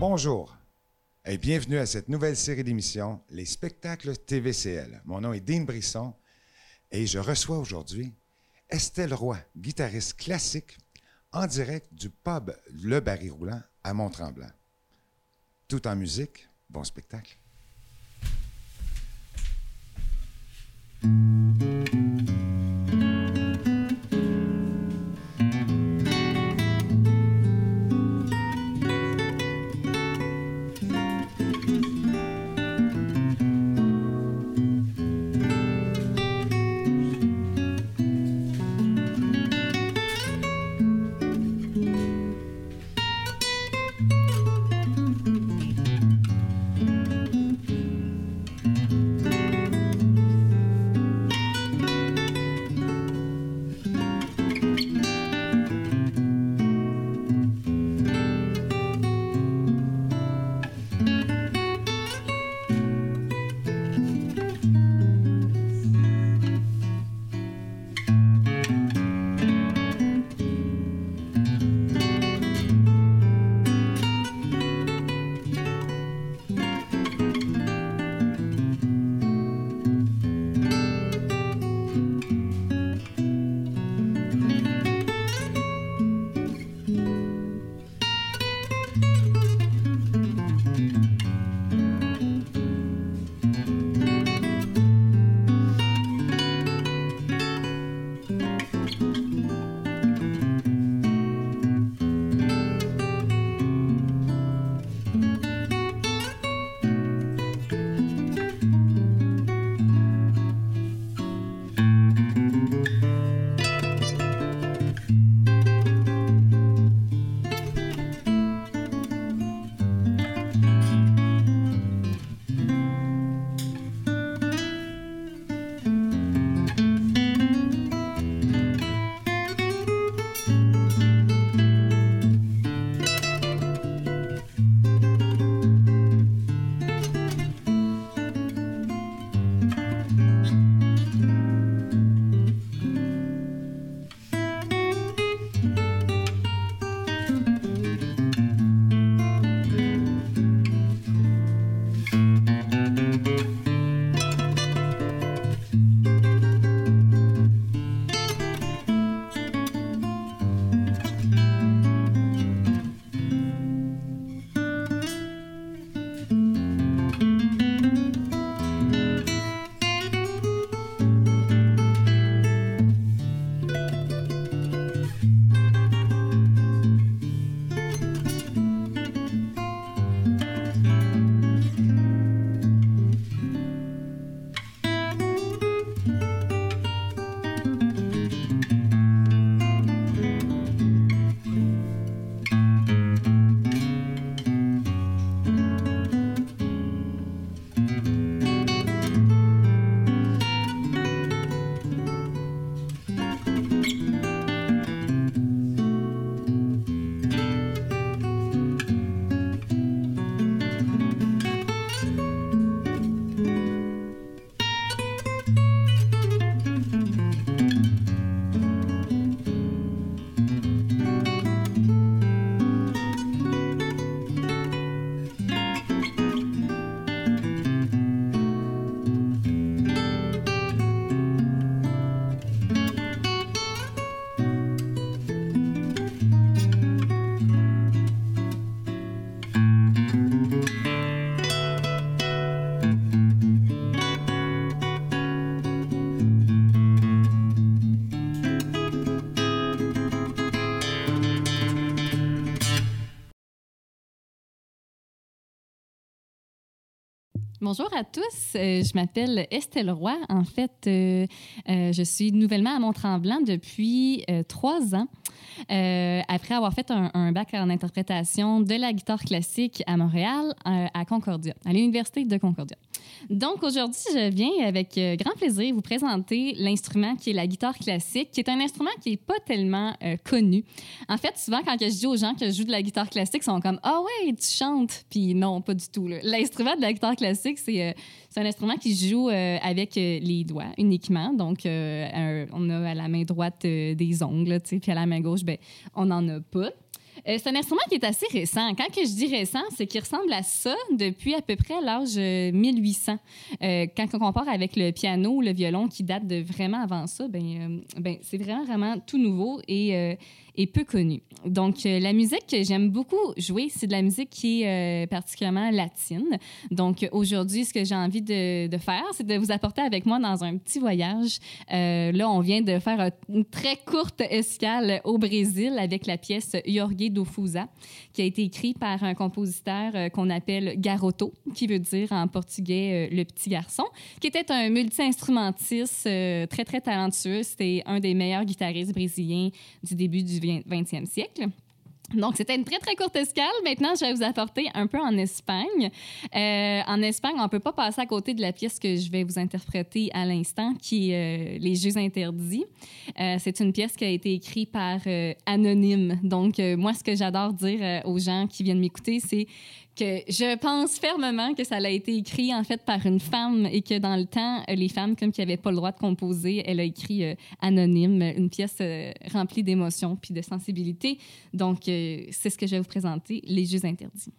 Bonjour et bienvenue à cette nouvelle série d'émissions, Les spectacles TVCL. Mon nom est Dean Brisson et je reçois aujourd'hui Estelle Roy, guitariste classique, en direct du pub Le Barry Roulant à Mont-Tremblant. Tout en musique, bon spectacle. Bonjour à tous, euh, je m'appelle Estelle Roy. En fait, euh, euh, je suis nouvellement à Mont-Tremblant depuis trois ans. après avoir fait un, bac en interprétation de la guitare classique à Montréal, à Concordia, à l'Université de Concordia. Donc aujourd'hui, je viens avec euh, grand plaisir vous présenter l'instrument qui est la guitare classique, qui est un instrument qui n'est pas tellement euh, connu. En fait, souvent quand je dis aux gens que je joue de la guitare classique, ils sont comme ah ouais, tu chantes, puis non, pas du tout. L'instrument de la guitare classique, c'est euh, un instrument qui joue avec les doigts uniquement. Donc on a à la main droite des ongles, puis à la main gauche, ben on n'en a pas. Euh, c'est un instrument qui est assez récent. Quand que je dis récent, c'est qu'il ressemble à ça depuis à peu près l'âge 1800. Euh, quand on compare avec le piano ou le violon qui date de vraiment avant ça, ben, ben c'est vraiment, vraiment tout nouveau et est peu connue. Donc, euh, la musique que j'aime beaucoup jouer, c'est de la musique qui est euh, particulièrement latine. Donc, aujourd'hui, ce que j'ai envie de, faire, c'est de vous apporter avec moi dans un petit voyage. Euh, là, on vient de faire une très courte escale au Brésil avec la pièce Jorge qui a été écrite par un compositeur qu'on appelle Garoto, qui veut dire en portugais le petit garçon, qui était un multi-instrumentiste très, très talentueux. C'était un des meilleurs guitaristes brésiliens du début du 20e siècle. Donc, c'était une très, très courte escale. Maintenant, je vais vous apporter un peu en Espagne. Euh, en Espagne, on ne peut pas passer à côté de la pièce que je vais vous interpréter à l'instant, qui est euh, Les Jeux interdits. Euh, c'est une pièce qui a été écrite par Anonyme. Donc, moi, ce que j'adore dire aux gens qui viennent m'écouter, c'est que je pense fermement que ça a été écrit en fait par une femme et que dans le temps, les femmes, comme qui n'avaient pas le droit de composer, elle a écrit anonyme, une pièce remplie d'émotions puis de sensibilité. Donc, c'est ce que je vais vous présenter, Les Jeux interdits.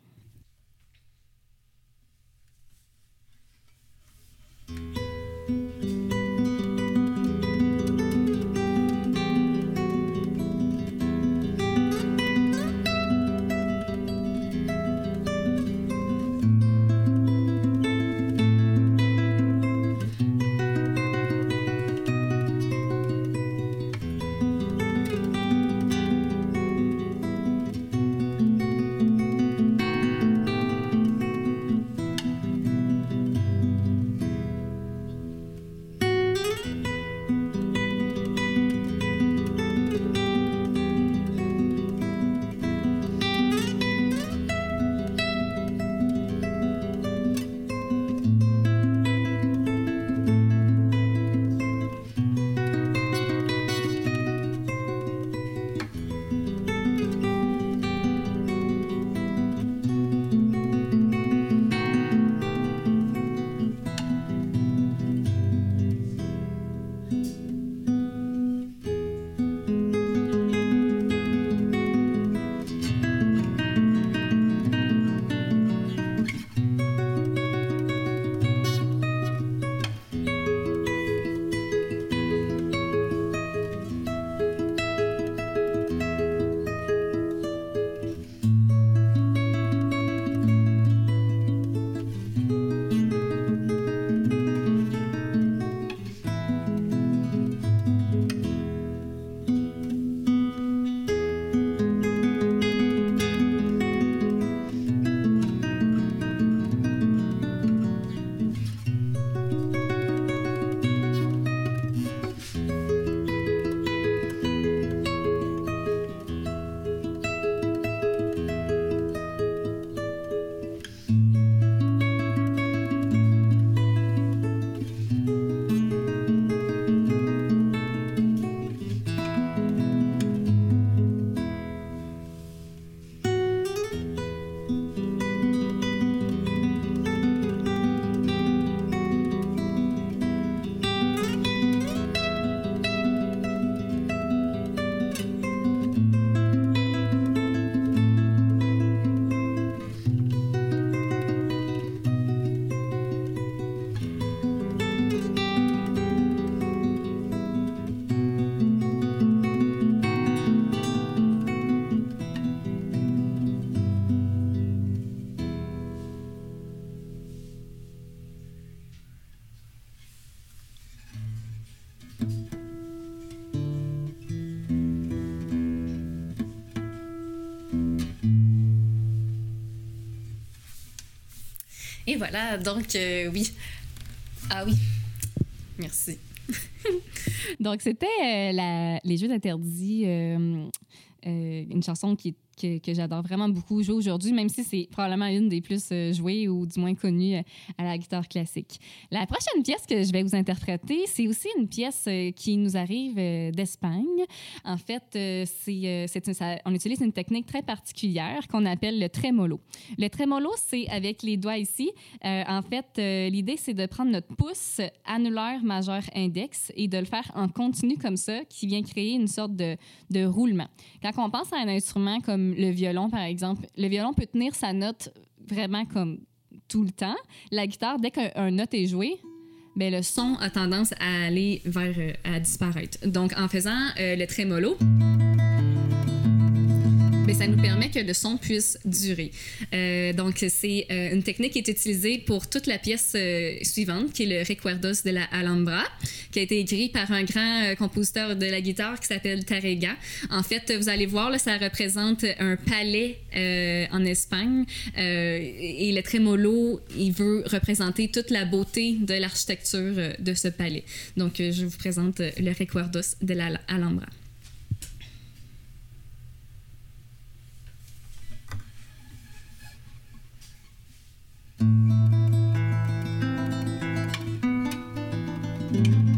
Voilà, donc euh, oui. Ah oui, merci. donc c'était euh, les Jeux interdits, euh, une chanson qui est que, j'adore vraiment beaucoup jouer aujourd'hui, même si c'est probablement une des plus euh, jouées ou du moins connues euh, à la guitare classique. La prochaine pièce que je vais vous interpréter, c'est aussi une pièce euh, qui nous arrive d'Espagne. En fait, c'est, on utilise une technique très particulière qu'on appelle le trémolo. Le trémolo, c'est avec les doigts ici. en fait, l'idée, c'est de prendre notre pouce annulaire, majeur, index et de le faire en continu comme ça, qui vient créer une sorte de, de roulement. Quand on pense à un instrument comme le violon, par exemple. Le violon peut tenir sa note vraiment comme tout le temps. La guitare, dès qu'un note est joué, ben, le son a tendance à aller vers, euh, à disparaître. Donc, en faisant euh, le trémolo, mais ça nous permet que le son puisse durer. Euh, donc, c'est euh, une technique qui est utilisée pour toute la pièce euh, suivante, qui est le Recuerdos de la Alhambra, qui a été écrit par un grand compositeur de la guitare qui s'appelle Tarrega. En fait, vous allez voir, là, ça représente un palais en Espagne et le trémolo, il veut représenter toute la beauté de l'architecture de ce palais. Donc, je vous présente le Recuerdos de la Alhambra. thank you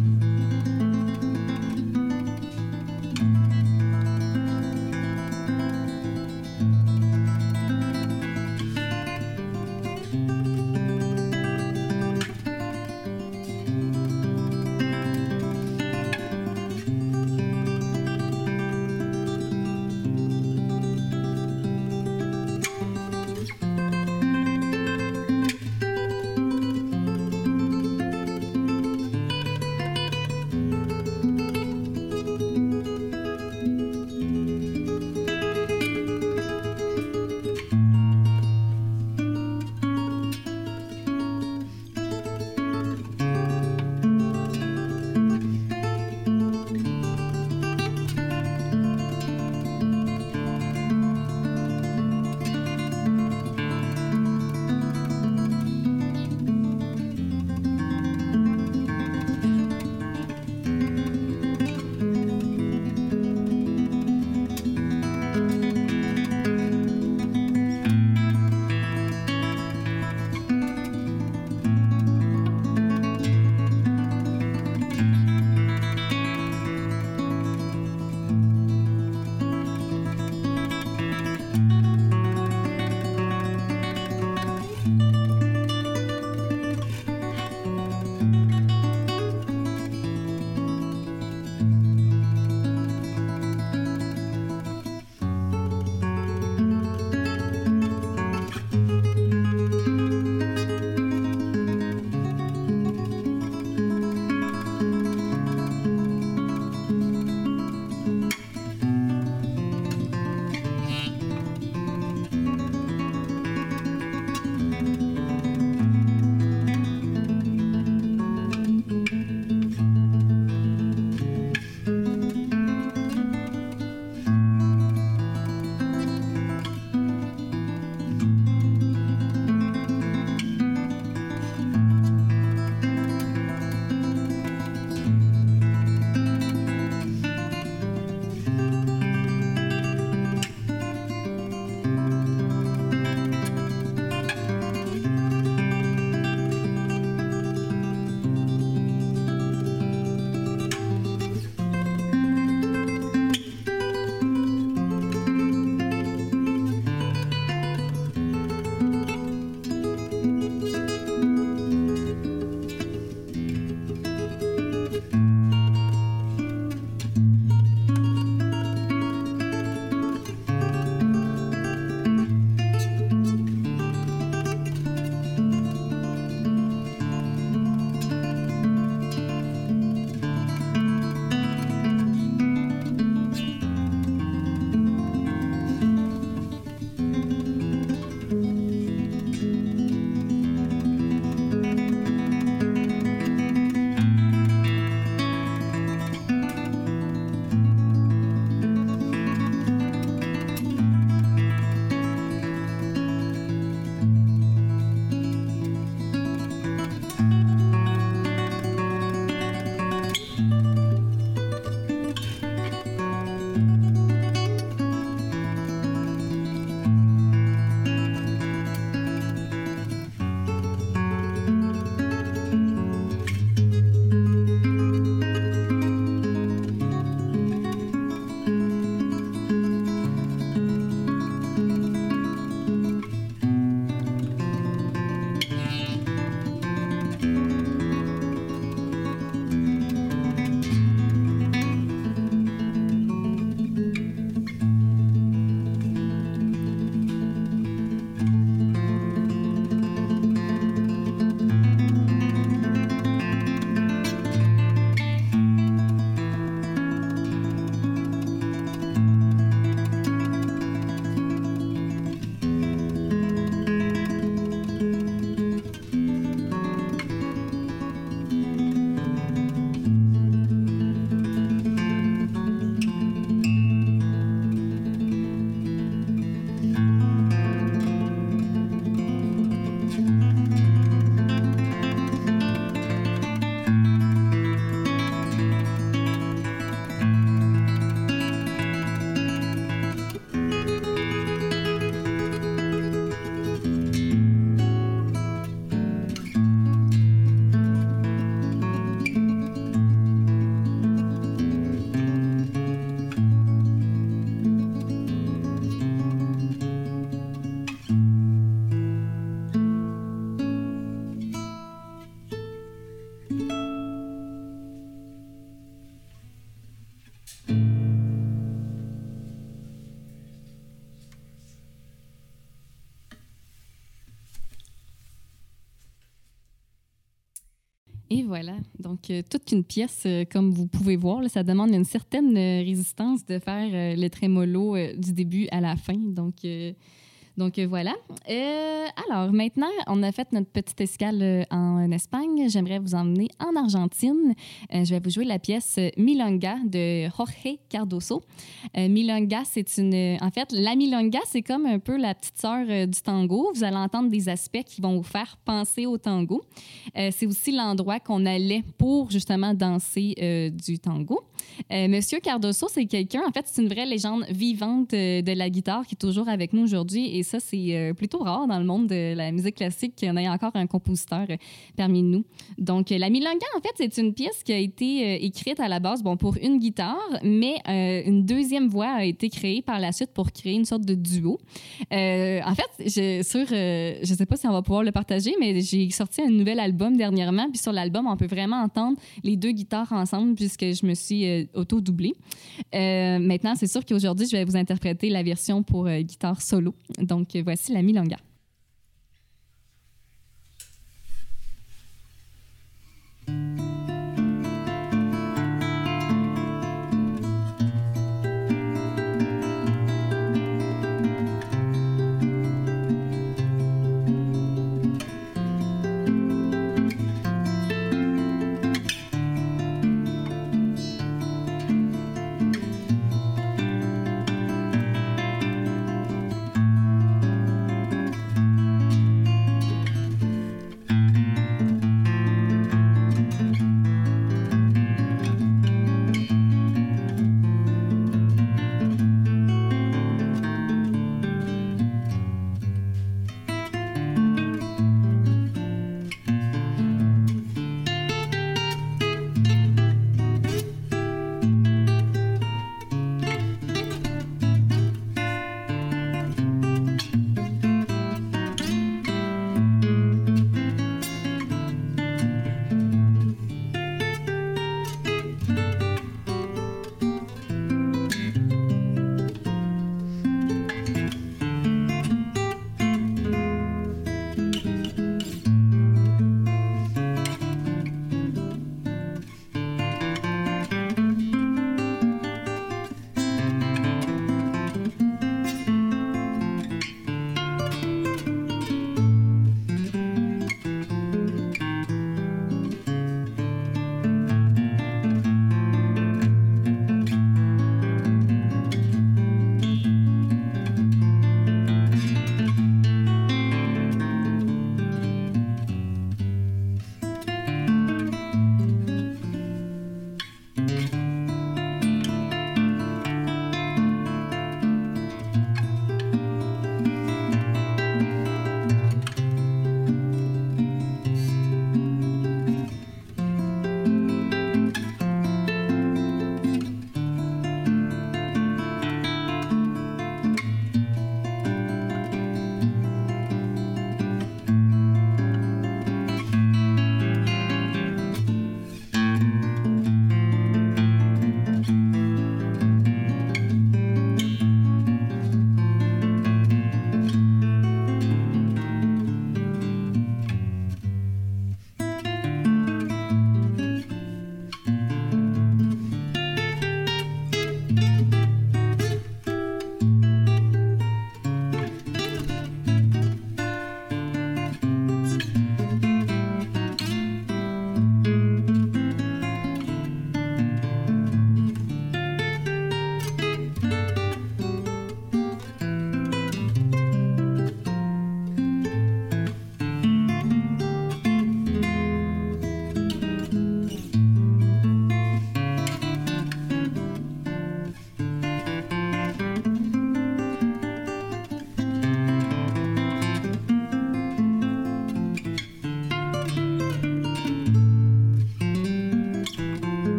voilà. Donc, euh, toute une pièce, euh, comme vous pouvez voir, ça demande une certaine euh, résistance de faire le trémolo du début à la fin. Donc, donc euh, voilà. Euh, alors maintenant, on a fait notre petite escale euh, en Espagne. J'aimerais vous emmener en Argentine. je vais vous jouer la pièce Milonga de Jorge Cardoso. Milonga, c'est une... En fait, la Milonga, c'est comme un peu la petite sœur du tango. Vous allez entendre des aspects qui vont vous faire penser au tango. c'est aussi l'endroit qu'on allait pour justement danser du tango. Monsieur Cardoso, c'est quelqu'un, en fait, c'est une vraie légende vivante de la guitare qui est toujours avec nous aujourd'hui et ça, c'est euh, plutôt rare dans le monde de la musique classique qu'il y en ait encore un compositeur euh, parmi nous. Donc, euh, la Milonga, en fait, c'est une pièce qui a été écrite à la base bon, pour une guitare, mais une deuxième voix a été créée par la suite pour créer une sorte de duo. en fait, je, sur, je sais pas si on va pouvoir le partager, mais j'ai sorti un nouvel album dernièrement, puis sur l'album, on peut vraiment entendre les deux guitares ensemble puisque je me suis auto-doublée. maintenant, c'est sûr qu'aujourd'hui, je vais vous interpréter la version pour guitare solo. Donc voici la milonga.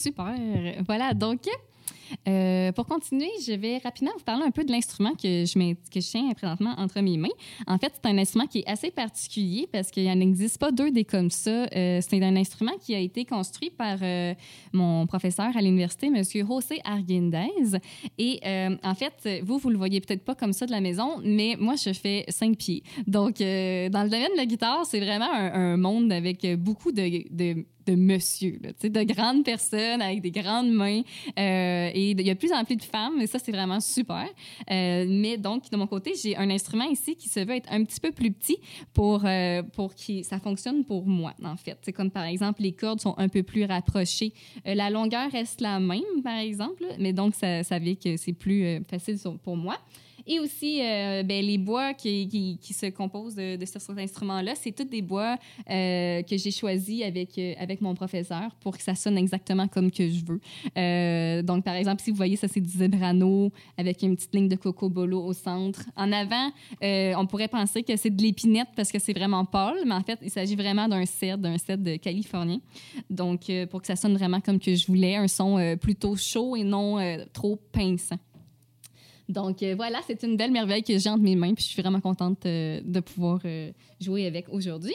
Super. Voilà, donc euh, pour continuer, je vais rapidement vous parler un peu de l'instrument que je, tiens présentement entre mes mains. En fait, c'est un instrument qui est assez particulier parce qu'il n'existe pas deux des comme ça. Euh, c'est un instrument qui a été construit par euh, mon professeur à l'université, M. José Arguindez. Et en fait, vous, vous le voyez peut-être pas comme ça de la maison, mais moi, je fais cinq pieds. Donc, dans le domaine de la guitare, c'est vraiment un, monde avec beaucoup de de monsieur, de grandes personnes avec des grandes mains. Euh, et il y a de plus en plus de femmes, et ça, c'est vraiment super. Euh, mais donc, de mon côté, j'ai un instrument ici qui se veut être un petit peu plus petit pour, euh, pour que ça fonctionne pour moi, en fait. C'est comme, par exemple, les cordes sont un peu plus rapprochées. la longueur reste la même, par exemple, mais donc, ça, ça veut que c'est plus facile pour moi. Et aussi, euh, ben, les bois qui, se composent de, de cet instrument-là, c'est tous des bois euh, que j'ai choisis avec, euh, avec mon professeur pour que ça sonne exactement comme que je veux. donc, par exemple, si vous voyez, ça, c'est du zebrano avec une petite ligne de coco bolo au centre. En avant, on pourrait penser que c'est de l'épinette parce que c'est vraiment pâle, mais en fait, il s'agit vraiment d'un cèdre, d'un cèdre de californien. Donc, pour que ça sonne vraiment comme que je voulais, un son plutôt chaud et non trop pinçant. Donc euh, voilà, c'est une belle merveille que j'ai entre mes mains, puis je suis vraiment contente euh, de pouvoir euh, jouer avec aujourd'hui.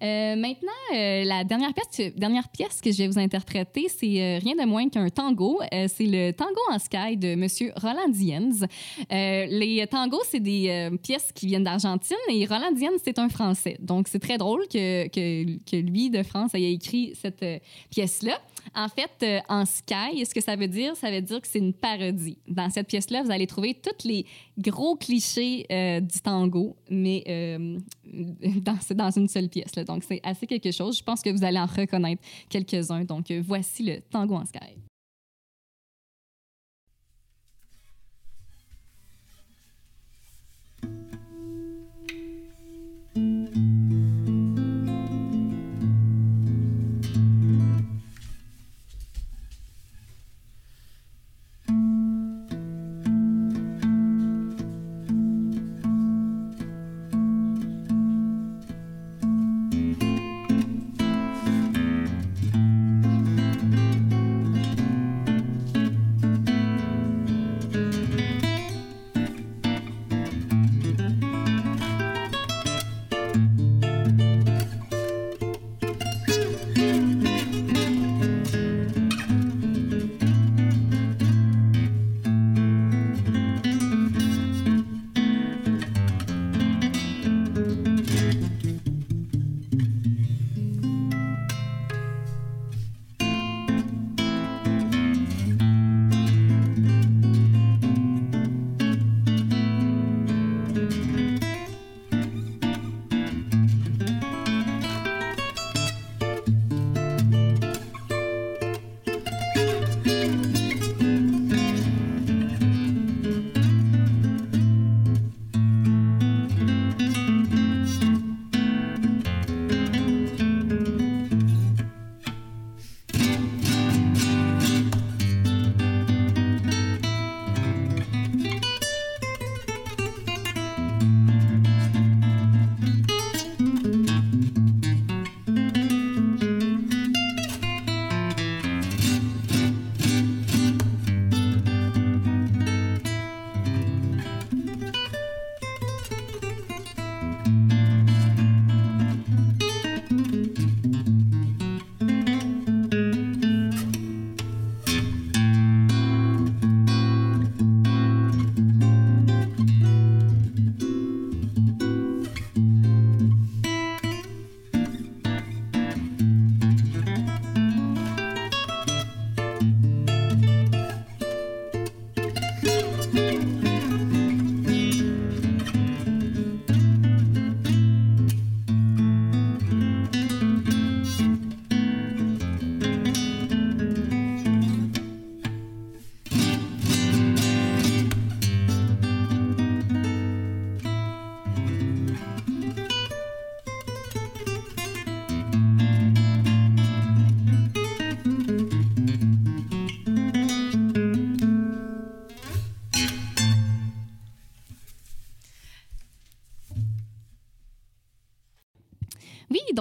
maintenant, la dernière pièce, dernière pièce que je vais vous interpréter, c'est rien de moins qu'un tango. c'est le Tango en Sky de M. Roland Dienz. les tangos, c'est des pièces qui viennent d'Argentine et Roland Dienz, c'est un Français. Donc, c'est très drôle que, que, lui, de France, ait écrit cette pièce-là. En fait, euh, en Sky, ce que ça veut dire, ça veut dire que c'est une parodie. Dans cette pièce-là, vous allez trouver tous les gros clichés euh, du tango, mais euh, dans, dans, une seule pièce. Donc, c'est assez quelque chose. Je pense que vous allez en reconnaître quelques-uns. Donc, voici le tango en Sky.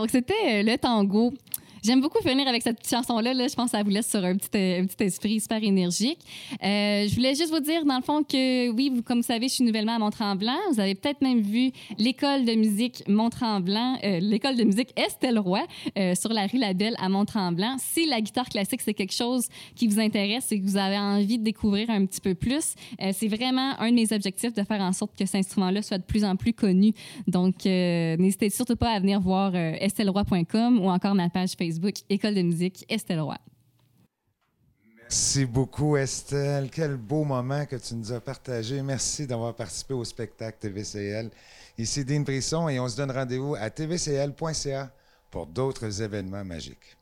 Donc c'était euh, le tango. J'aime beaucoup finir avec cette chanson-là. Là. Je pense que ça vous laisse sur un petit, un petit esprit super énergique. Euh, je voulais juste vous dire, dans le fond, que oui, vous, comme vous savez, je suis nouvellement à Mont-Tremblant. Vous avez peut-être même vu l'école de musique Mont-Tremblant, euh, l'école de musique Estelle Roy, euh, sur la rue Labelle à Mont-Tremblant. Si la guitare classique, c'est quelque chose qui vous intéresse et que vous avez envie de découvrir un petit peu plus, c'est vraiment un de mes objectifs de faire en sorte que cet instrument-là soit de plus en plus connu. Donc, n'hésitez surtout pas à venir voir estelleroy.com ou encore ma page École de musique Estelle Roy. Merci beaucoup, Estelle. Quel beau moment que tu nous as partagé. Merci d'avoir participé au spectacle TVCL. Ici Dean Brisson et on se donne rendez-vous à tvcl.ca pour d'autres événements magiques.